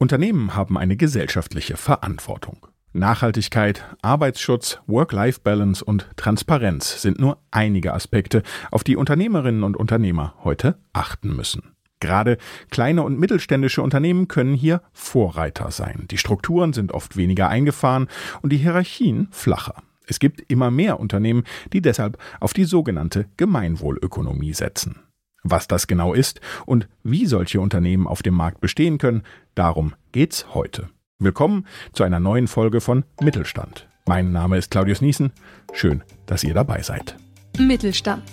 Unternehmen haben eine gesellschaftliche Verantwortung. Nachhaltigkeit, Arbeitsschutz, Work-Life-Balance und Transparenz sind nur einige Aspekte, auf die Unternehmerinnen und Unternehmer heute achten müssen. Gerade kleine und mittelständische Unternehmen können hier Vorreiter sein. Die Strukturen sind oft weniger eingefahren und die Hierarchien flacher. Es gibt immer mehr Unternehmen, die deshalb auf die sogenannte Gemeinwohlökonomie setzen. Was das genau ist und wie solche Unternehmen auf dem Markt bestehen können, darum geht's heute. Willkommen zu einer neuen Folge von Mittelstand. Mein Name ist Claudius Niesen. Schön, dass ihr dabei seid. Mittelstand.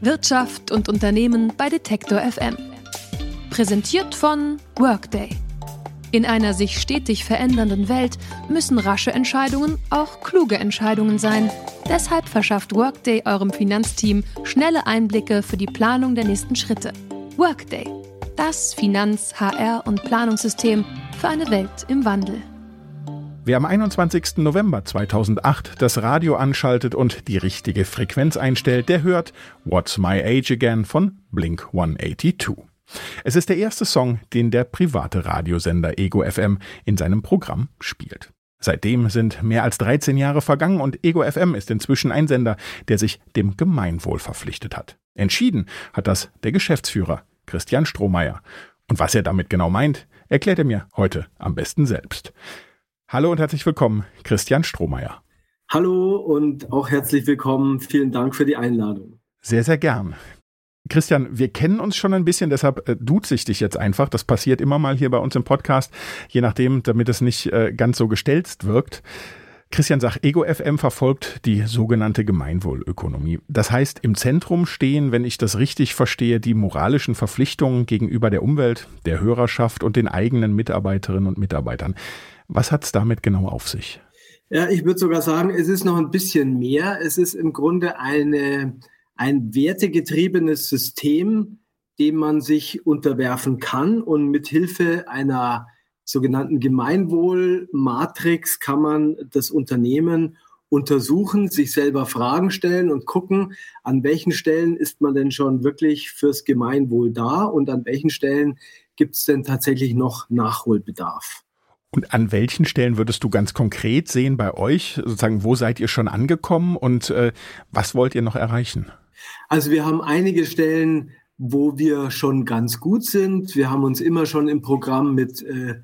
Wirtschaft und Unternehmen bei Detektor FM. Präsentiert von Workday. In einer sich stetig verändernden Welt müssen rasche Entscheidungen auch kluge Entscheidungen sein. Deshalb verschafft Workday eurem Finanzteam schnelle Einblicke für die Planung der nächsten Schritte. Workday, das Finanz-, HR- und Planungssystem für eine Welt im Wandel. Wer am 21. November 2008 das Radio anschaltet und die richtige Frequenz einstellt, der hört What's My Age Again von Blink 182. Es ist der erste Song, den der private Radiosender Ego FM in seinem Programm spielt. Seitdem sind mehr als 13 Jahre vergangen und Ego FM ist inzwischen ein Sender, der sich dem Gemeinwohl verpflichtet hat. Entschieden hat das der Geschäftsführer Christian Strohmeier. Und was er damit genau meint, erklärt er mir heute am besten selbst. Hallo und herzlich willkommen, Christian Strohmeier. Hallo und auch herzlich willkommen. Vielen Dank für die Einladung. Sehr, sehr gern. Christian, wir kennen uns schon ein bisschen, deshalb äh, duze ich dich jetzt einfach. Das passiert immer mal hier bei uns im Podcast, je nachdem, damit es nicht äh, ganz so gestelzt wirkt. Christian sagt, Ego FM verfolgt die sogenannte Gemeinwohlökonomie. Das heißt, im Zentrum stehen, wenn ich das richtig verstehe, die moralischen Verpflichtungen gegenüber der Umwelt, der Hörerschaft und den eigenen Mitarbeiterinnen und Mitarbeitern. Was hat es damit genau auf sich? Ja, ich würde sogar sagen, es ist noch ein bisschen mehr. Es ist im Grunde eine ein wertegetriebenes System, dem man sich unterwerfen kann und mit Hilfe einer sogenannten Gemeinwohlmatrix kann man das Unternehmen untersuchen, sich selber Fragen stellen und gucken, an welchen Stellen ist man denn schon wirklich fürs Gemeinwohl da und an welchen Stellen gibt es denn tatsächlich noch Nachholbedarf. Und an welchen Stellen würdest du ganz konkret sehen bei euch, sozusagen, wo seid ihr schon angekommen und äh, was wollt ihr noch erreichen? Also wir haben einige Stellen, wo wir schon ganz gut sind. Wir haben uns immer schon im Programm mit äh,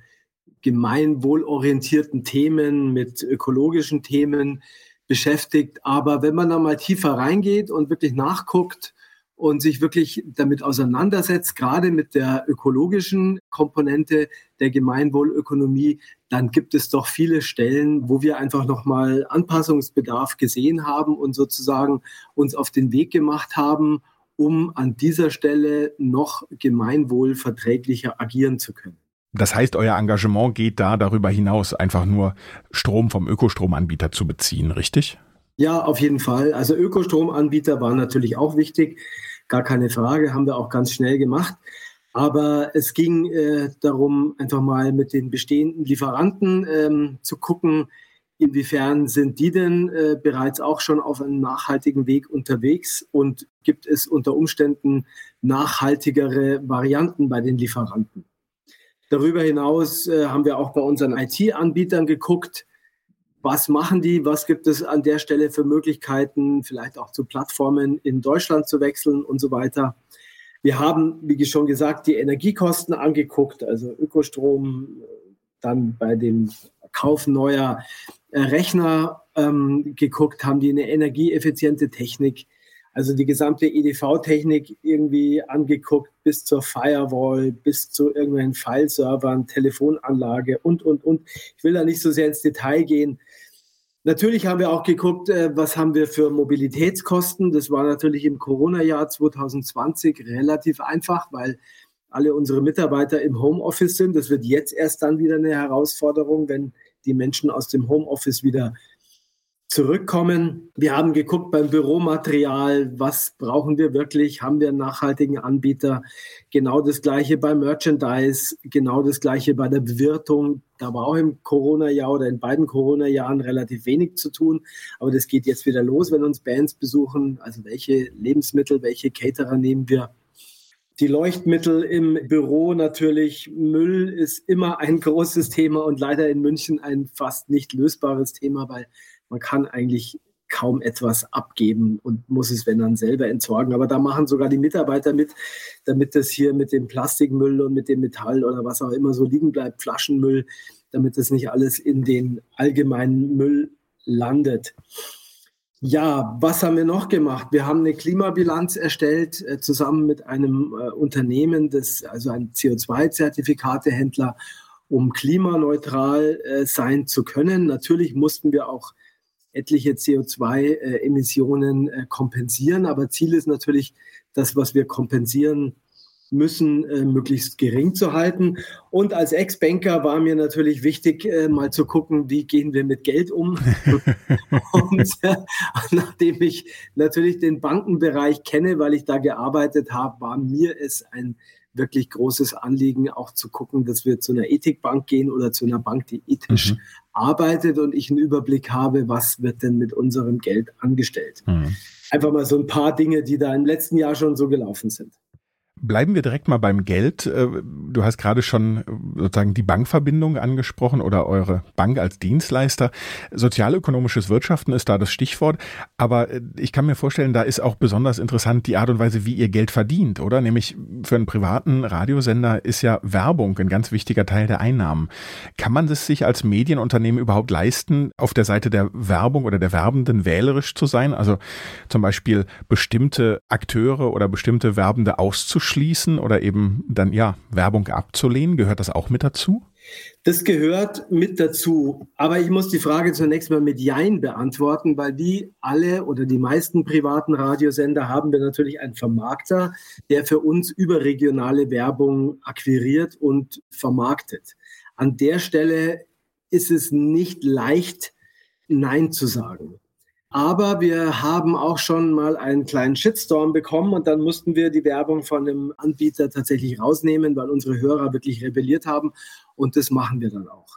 gemeinwohlorientierten Themen, mit ökologischen Themen beschäftigt. Aber wenn man da mal tiefer reingeht und wirklich nachguckt und sich wirklich damit auseinandersetzt, gerade mit der ökologischen Komponente der Gemeinwohlökonomie, dann gibt es doch viele Stellen, wo wir einfach nochmal Anpassungsbedarf gesehen haben und sozusagen uns auf den Weg gemacht haben, um an dieser Stelle noch gemeinwohlverträglicher agieren zu können. Das heißt, euer Engagement geht da darüber hinaus, einfach nur Strom vom Ökostromanbieter zu beziehen, richtig? Ja, auf jeden Fall. Also Ökostromanbieter waren natürlich auch wichtig, gar keine Frage, haben wir auch ganz schnell gemacht. Aber es ging äh, darum, einfach mal mit den bestehenden Lieferanten ähm, zu gucken, inwiefern sind die denn äh, bereits auch schon auf einem nachhaltigen Weg unterwegs und gibt es unter Umständen nachhaltigere Varianten bei den Lieferanten. Darüber hinaus äh, haben wir auch bei unseren IT-Anbietern geguckt, was machen die, was gibt es an der Stelle für Möglichkeiten, vielleicht auch zu Plattformen in Deutschland zu wechseln und so weiter. Wir haben, wie schon gesagt, die Energiekosten angeguckt, also Ökostrom, dann bei dem Kauf neuer äh, Rechner ähm, geguckt, haben die eine energieeffiziente Technik, also die gesamte EDV-Technik irgendwie angeguckt, bis zur Firewall, bis zu irgendwelchen File-Servern, Telefonanlage und, und, und. Ich will da nicht so sehr ins Detail gehen. Natürlich haben wir auch geguckt, äh, was haben wir für Mobilitätskosten. Das war natürlich im Corona-Jahr 2020 relativ einfach, weil alle unsere Mitarbeiter im Homeoffice sind. Das wird jetzt erst dann wieder eine Herausforderung, wenn die Menschen aus dem Homeoffice wieder zurückkommen. Wir haben geguckt beim Büromaterial, was brauchen wir wirklich? Haben wir einen nachhaltigen Anbieter? Genau das gleiche bei Merchandise, genau das gleiche bei der Bewirtung. Da war auch im Corona-Jahr oder in beiden Corona-Jahren relativ wenig zu tun. Aber das geht jetzt wieder los, wenn uns Bands besuchen. Also welche Lebensmittel, welche Caterer nehmen wir? die Leuchtmittel im Büro natürlich. Müll ist immer ein großes Thema und leider in München ein fast nicht lösbares Thema, weil man kann eigentlich kaum etwas abgeben und muss es, wenn dann, selber entsorgen. Aber da machen sogar die Mitarbeiter mit, damit das hier mit dem Plastikmüll und mit dem Metall oder was auch immer so liegen bleibt, Flaschenmüll, damit das nicht alles in den allgemeinen Müll landet. Ja, was haben wir noch gemacht? Wir haben eine Klimabilanz erstellt, äh, zusammen mit einem äh, Unternehmen, das, also ein CO2-Zertifikatehändler, um klimaneutral äh, sein zu können. Natürlich mussten wir auch etliche CO2-Emissionen äh, äh, kompensieren, aber Ziel ist natürlich, das, was wir kompensieren, müssen, äh, möglichst gering zu halten. Und als Ex-Banker war mir natürlich wichtig, äh, mal zu gucken, wie gehen wir mit Geld um. und äh, nachdem ich natürlich den Bankenbereich kenne, weil ich da gearbeitet habe, war mir es ein wirklich großes Anliegen, auch zu gucken, dass wir zu einer Ethikbank gehen oder zu einer Bank, die ethisch mhm. Arbeitet und ich einen Überblick habe, was wird denn mit unserem Geld angestellt. Mhm. Einfach mal so ein paar Dinge, die da im letzten Jahr schon so gelaufen sind. Bleiben wir direkt mal beim Geld. Äh, du hast gerade schon äh, sozusagen die Bankverbindung angesprochen oder eure Bank als Dienstleister. Sozialökonomisches Wirtschaften ist da das Stichwort. Aber äh, ich kann mir vorstellen, da ist auch besonders interessant die Art und Weise, wie ihr Geld verdient, oder? Nämlich für einen privaten Radiosender ist ja Werbung ein ganz wichtiger Teil der Einnahmen. Kann man es sich als Medienunternehmen überhaupt leisten, auf der Seite der Werbung oder der Werbenden wählerisch zu sein? Also zum Beispiel bestimmte Akteure oder bestimmte Werbende auszuschließen? Auszuschließen oder eben dann ja Werbung abzulehnen? Gehört das auch mit dazu? Das gehört mit dazu. Aber ich muss die Frage zunächst mal mit Jein beantworten, weil wie alle oder die meisten privaten Radiosender haben wir natürlich einen Vermarkter, der für uns überregionale Werbung akquiriert und vermarktet. An der Stelle ist es nicht leicht, Nein zu sagen. Aber wir haben auch schon mal einen kleinen Shitstorm bekommen und dann mussten wir die Werbung von dem Anbieter tatsächlich rausnehmen, weil unsere Hörer wirklich rebelliert haben. Und das machen wir dann auch.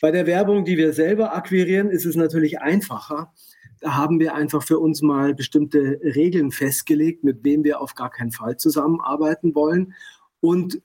Bei der Werbung, die wir selber akquirieren, ist es natürlich einfacher. Da haben wir einfach für uns mal bestimmte Regeln festgelegt, mit wem wir auf gar keinen Fall zusammenarbeiten wollen und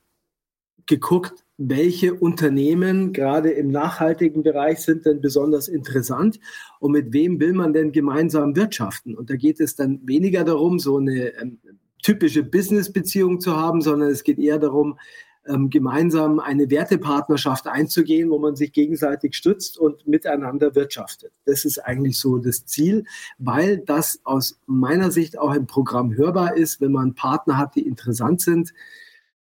geguckt, welche Unternehmen gerade im nachhaltigen Bereich sind denn besonders interessant und mit wem will man denn gemeinsam wirtschaften. Und da geht es dann weniger darum, so eine ähm, typische Business-Beziehung zu haben, sondern es geht eher darum, ähm, gemeinsam eine Wertepartnerschaft einzugehen, wo man sich gegenseitig stützt und miteinander wirtschaftet. Das ist eigentlich so das Ziel, weil das aus meiner Sicht auch im Programm hörbar ist, wenn man Partner hat, die interessant sind,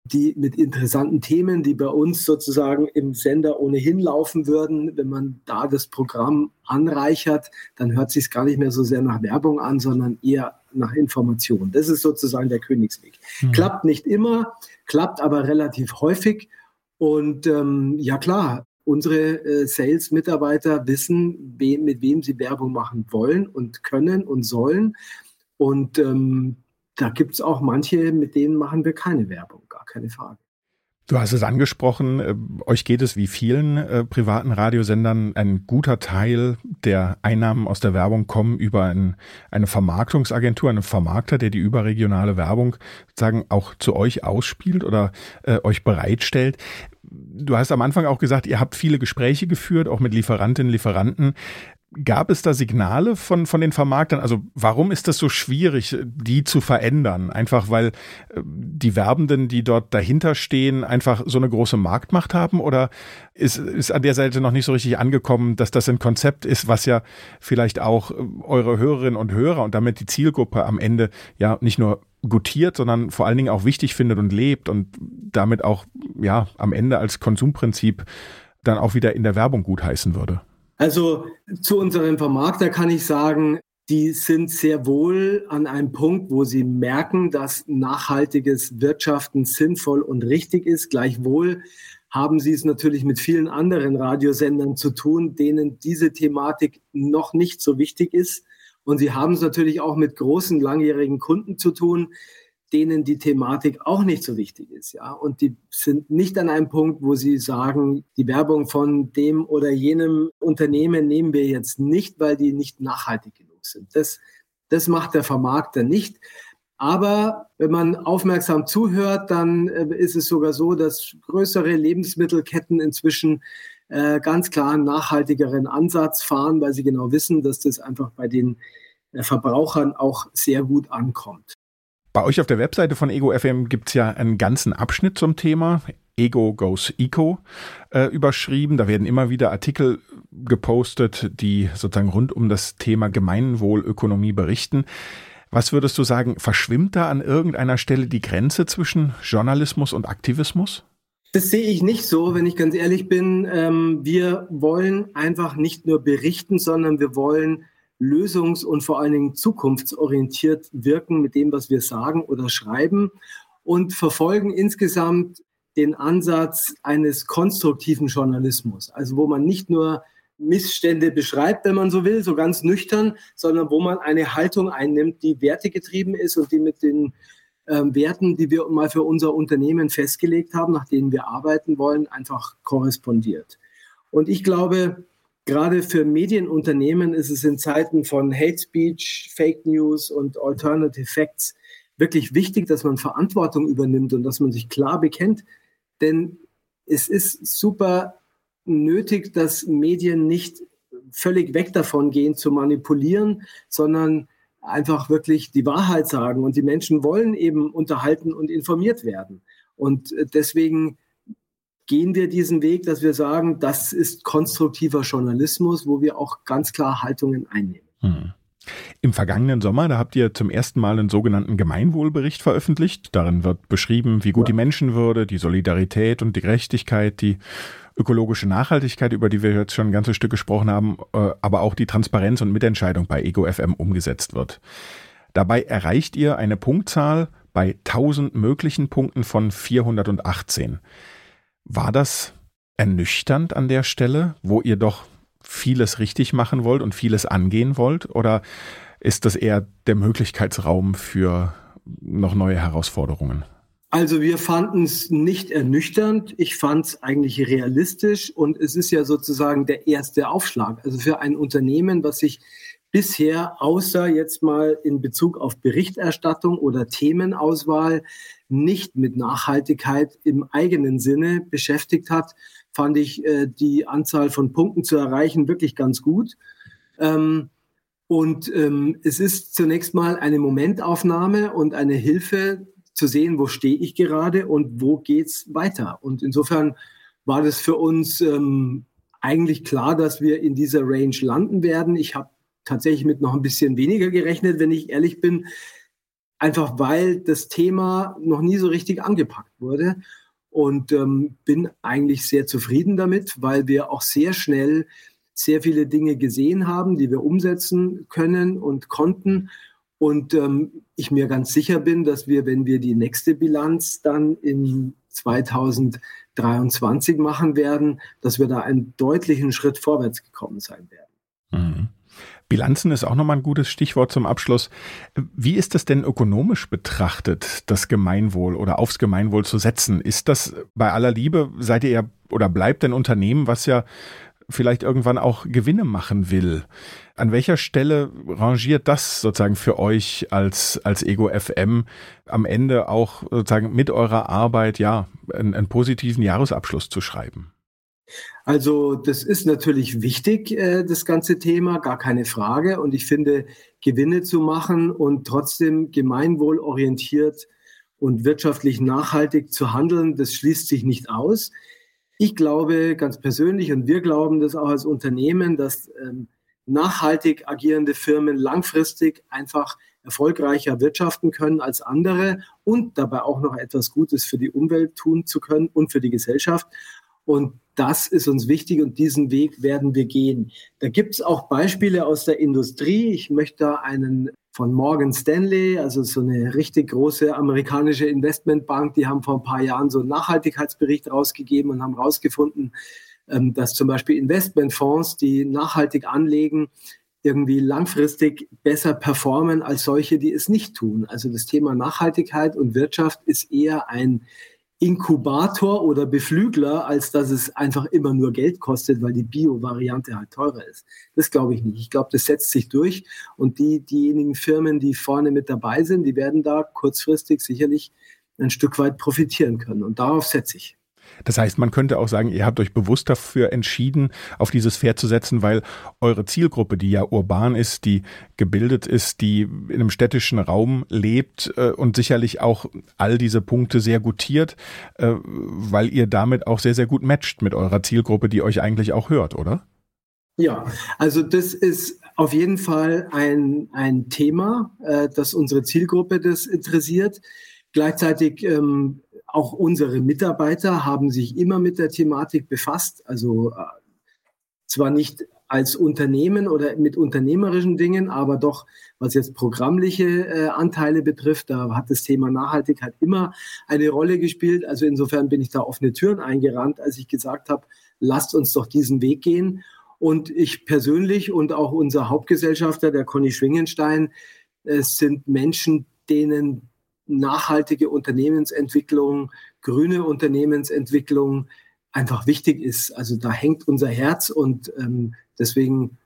die mit interessanten Themen, die bei uns sozusagen im Sender ohnehin laufen würden, wenn man da das Programm anreichert, dann hört sich es gar nicht mehr so sehr nach Werbung an, sondern eher nach Information. Das ist sozusagen der Königsweg. Mhm. Klappt nicht immer, klappt aber relativ häufig. Und ähm, ja klar, unsere äh, Sales-Mitarbeiter wissen, we mit wem sie Werbung machen wollen und können und sollen. Und ähm, da gibt es auch manche, mit denen machen wir keine Werbung, gar keine Frage. Du hast es angesprochen, äh, euch geht es wie vielen äh, privaten Radiosendern. Ein guter Teil der Einnahmen aus der Werbung kommen über ein, eine Vermarktungsagentur, einen Vermarkter, der die überregionale Werbung sozusagen auch zu euch ausspielt oder äh, euch bereitstellt. Du hast am Anfang auch gesagt, ihr habt viele Gespräche geführt, auch mit Lieferantinnen, Lieferanten. Gab es da Signale von, von den Vermarktern? Also warum ist das so schwierig, die zu verändern? Einfach weil äh, die Werbenden, die dort dahinter stehen, einfach so eine große Marktmacht haben? Oder ist, ist an der Seite noch nicht so richtig angekommen, dass das ein Konzept ist, was ja vielleicht auch äh, eure Hörerinnen und Hörer und damit die Zielgruppe am Ende ja nicht nur gutiert, sondern vor allen Dingen auch wichtig findet und lebt und damit auch ja am Ende als Konsumprinzip dann auch wieder in der Werbung gutheißen würde? Also zu unserem Vermarkter kann ich sagen, die sind sehr wohl an einem Punkt, wo sie merken, dass nachhaltiges Wirtschaften sinnvoll und richtig ist. Gleichwohl haben sie es natürlich mit vielen anderen Radiosendern zu tun, denen diese Thematik noch nicht so wichtig ist. Und sie haben es natürlich auch mit großen langjährigen Kunden zu tun, denen die Thematik auch nicht so wichtig ist, ja. Und die sind nicht an einem Punkt, wo sie sagen, die Werbung von dem oder jenem Unternehmen nehmen wir jetzt nicht, weil die nicht nachhaltig genug sind. Das, das macht der Vermarkter nicht. Aber wenn man aufmerksam zuhört, dann äh, ist es sogar so, dass größere Lebensmittelketten inzwischen äh, ganz klar einen nachhaltigeren Ansatz fahren, weil sie genau wissen, dass das einfach bei den äh, Verbrauchern auch sehr gut ankommt. Bei euch auf der Webseite von Ego FM gibt es ja einen ganzen Abschnitt zum Thema. Ego Goes Eco äh, überschrieben. Da werden immer wieder Artikel gepostet, die sozusagen rund um das Thema Gemeinwohlökonomie berichten. Was würdest du sagen, verschwimmt da an irgendeiner Stelle die Grenze zwischen Journalismus und Aktivismus? Das sehe ich nicht so, wenn ich ganz ehrlich bin. Ähm, wir wollen einfach nicht nur berichten, sondern wir wollen lösungs- und vor allen Dingen zukunftsorientiert wirken mit dem, was wir sagen oder schreiben und verfolgen insgesamt den Ansatz eines konstruktiven Journalismus, also wo man nicht nur Missstände beschreibt, wenn man so will, so ganz nüchtern, sondern wo man eine Haltung einnimmt, die wertegetrieben ist und die mit den ähm, Werten, die wir mal für unser Unternehmen festgelegt haben, nach denen wir arbeiten wollen, einfach korrespondiert. Und ich glaube, gerade für Medienunternehmen ist es in Zeiten von Hate Speech, Fake News und Alternative Facts wirklich wichtig, dass man Verantwortung übernimmt und dass man sich klar bekennt denn es ist super nötig, dass Medien nicht völlig weg davon gehen zu manipulieren, sondern einfach wirklich die Wahrheit sagen. Und die Menschen wollen eben unterhalten und informiert werden. Und deswegen gehen wir diesen Weg, dass wir sagen, das ist konstruktiver Journalismus, wo wir auch ganz klar Haltungen einnehmen. Hm. Im vergangenen Sommer, da habt ihr zum ersten Mal einen sogenannten Gemeinwohlbericht veröffentlicht. Darin wird beschrieben, wie gut ja. die Menschenwürde, die Solidarität und die Gerechtigkeit, die ökologische Nachhaltigkeit, über die wir jetzt schon ein ganzes Stück gesprochen haben, äh, aber auch die Transparenz und Mitentscheidung bei Ego FM umgesetzt wird. Dabei erreicht ihr eine Punktzahl bei 1000 möglichen Punkten von 418. War das ernüchternd an der Stelle, wo ihr doch vieles richtig machen wollt und vieles angehen wollt? Oder ist das eher der Möglichkeitsraum für noch neue Herausforderungen? Also wir fanden es nicht ernüchternd. Ich fand es eigentlich realistisch und es ist ja sozusagen der erste Aufschlag. Also für ein Unternehmen, was sich bisher außer jetzt mal in Bezug auf Berichterstattung oder Themenauswahl nicht mit Nachhaltigkeit im eigenen Sinne beschäftigt hat, fand ich äh, die Anzahl von Punkten zu erreichen wirklich ganz gut. Ähm, und ähm, es ist zunächst mal eine Momentaufnahme und eine Hilfe zu sehen, wo stehe ich gerade und wo geht's weiter. Und insofern war das für uns ähm, eigentlich klar, dass wir in dieser Range landen werden. Ich habe tatsächlich mit noch ein bisschen weniger gerechnet, wenn ich ehrlich bin, einfach weil das Thema noch nie so richtig angepackt wurde und ähm, bin eigentlich sehr zufrieden damit, weil wir auch sehr schnell sehr viele Dinge gesehen haben, die wir umsetzen können und konnten. Und ähm, ich mir ganz sicher bin, dass wir, wenn wir die nächste Bilanz dann in 2023 machen werden, dass wir da einen deutlichen Schritt vorwärts gekommen sein werden. Mhm. Bilanzen ist auch nochmal ein gutes Stichwort zum Abschluss. Wie ist das denn ökonomisch betrachtet, das Gemeinwohl oder aufs Gemeinwohl zu setzen? Ist das bei aller Liebe, seid ihr ja oder bleibt ein Unternehmen, was ja vielleicht irgendwann auch Gewinne machen will? An welcher Stelle rangiert das sozusagen für euch als, als Ego FM am Ende auch sozusagen mit eurer Arbeit, ja, einen, einen positiven Jahresabschluss zu schreiben? Also das ist natürlich wichtig, äh, das ganze Thema, gar keine Frage. Und ich finde, Gewinne zu machen und trotzdem gemeinwohlorientiert und wirtschaftlich nachhaltig zu handeln, das schließt sich nicht aus. Ich glaube ganz persönlich und wir glauben das auch als Unternehmen, dass ähm, nachhaltig agierende Firmen langfristig einfach erfolgreicher wirtschaften können als andere und dabei auch noch etwas Gutes für die Umwelt tun zu können und für die Gesellschaft. Und das ist uns wichtig und diesen Weg werden wir gehen. Da gibt es auch Beispiele aus der Industrie. Ich möchte einen von Morgan Stanley, also so eine richtig große amerikanische Investmentbank, die haben vor ein paar Jahren so einen Nachhaltigkeitsbericht rausgegeben und haben rausgefunden, ähm, dass zum Beispiel Investmentfonds, die nachhaltig anlegen, irgendwie langfristig besser performen als solche, die es nicht tun. Also das Thema Nachhaltigkeit und Wirtschaft ist eher ein Inkubator oder Beflügler, als dass es einfach immer nur Geld kostet, weil die Bio-Variante halt teurer ist. Das glaube ich nicht. Ich glaube, das setzt sich durch und die, diejenigen Firmen, die vorne mit dabei sind, die werden da kurzfristig sicherlich ein Stück weit profitieren können. Und darauf setze ich. Das heißt, man könnte auch sagen, ihr habt euch bewusst dafür entschieden, auf dieses Pferd zu setzen, weil eure Zielgruppe, die ja urban ist, die gebildet ist, die in einem städtischen Raum lebt äh, und sicherlich auch all diese Punkte sehr gutiert, äh, weil ihr damit auch sehr, sehr gut matcht mit eurer Zielgruppe, die euch eigentlich auch hört, oder? Ja, also das ist auf jeden Fall ein, ein Thema, äh, das unsere Zielgruppe das interessiert. Gleichzeitig ähm, auch unsere Mitarbeiter haben sich immer mit der Thematik befasst. Also äh, zwar nicht als Unternehmen oder mit unternehmerischen Dingen, aber doch, was jetzt programmliche äh, Anteile betrifft, da hat das Thema Nachhaltigkeit immer eine Rolle gespielt. Also insofern bin ich da offene Türen eingerannt, als ich gesagt habe, lasst uns doch diesen Weg gehen. Und ich persönlich und auch unser Hauptgesellschafter, der Conny Schwingenstein, es sind Menschen, denen nachhaltige Unternehmensentwicklung, grüne Unternehmensentwicklung einfach wichtig ist. Also da hängt unser Herz und ähm, deswegen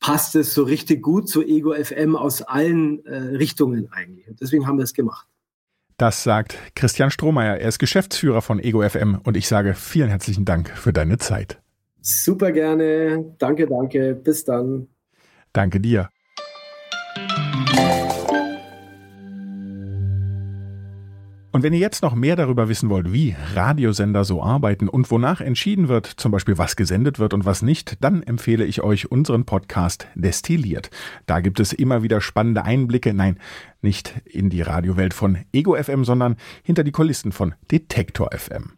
passt es so richtig gut zu Ego FM aus allen äh, Richtungen eigentlich. Und deswegen haben wir es gemacht. Das sagt Christian Strohmeier. Er ist Geschäftsführer von Ego FM und ich sage vielen herzlichen Dank für deine Zeit. Super gerne. Danke, danke. Bis dann. Danke dir. Und wenn ihr jetzt noch mehr darüber wissen wollt, wie Radiosender so arbeiten und wonach entschieden wird, zum Beispiel was gesendet wird und was nicht, dann empfehle ich euch unseren Podcast Destilliert. Da gibt es immer wieder spannende Einblicke, nein, nicht in die Radiowelt von Ego FM, sondern hinter die Kulissen von Detektor FM.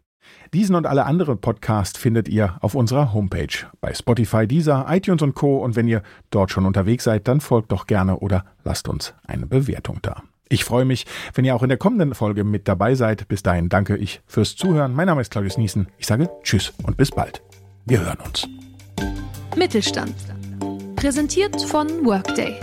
Diesen und alle anderen Podcasts findet ihr auf unserer Homepage bei Spotify, Deezer, iTunes und Co. Und wenn ihr dort schon unterwegs seid, dann folgt doch gerne oder lasst uns eine Bewertung da. Ich freue mich, wenn ihr auch in der kommenden Folge mit dabei seid. Bis dahin danke ich fürs Zuhören. Mein Name ist Claudius Niesen. Ich sage Tschüss und bis bald. Wir hören uns. Mittelstand. Präsentiert von Workday.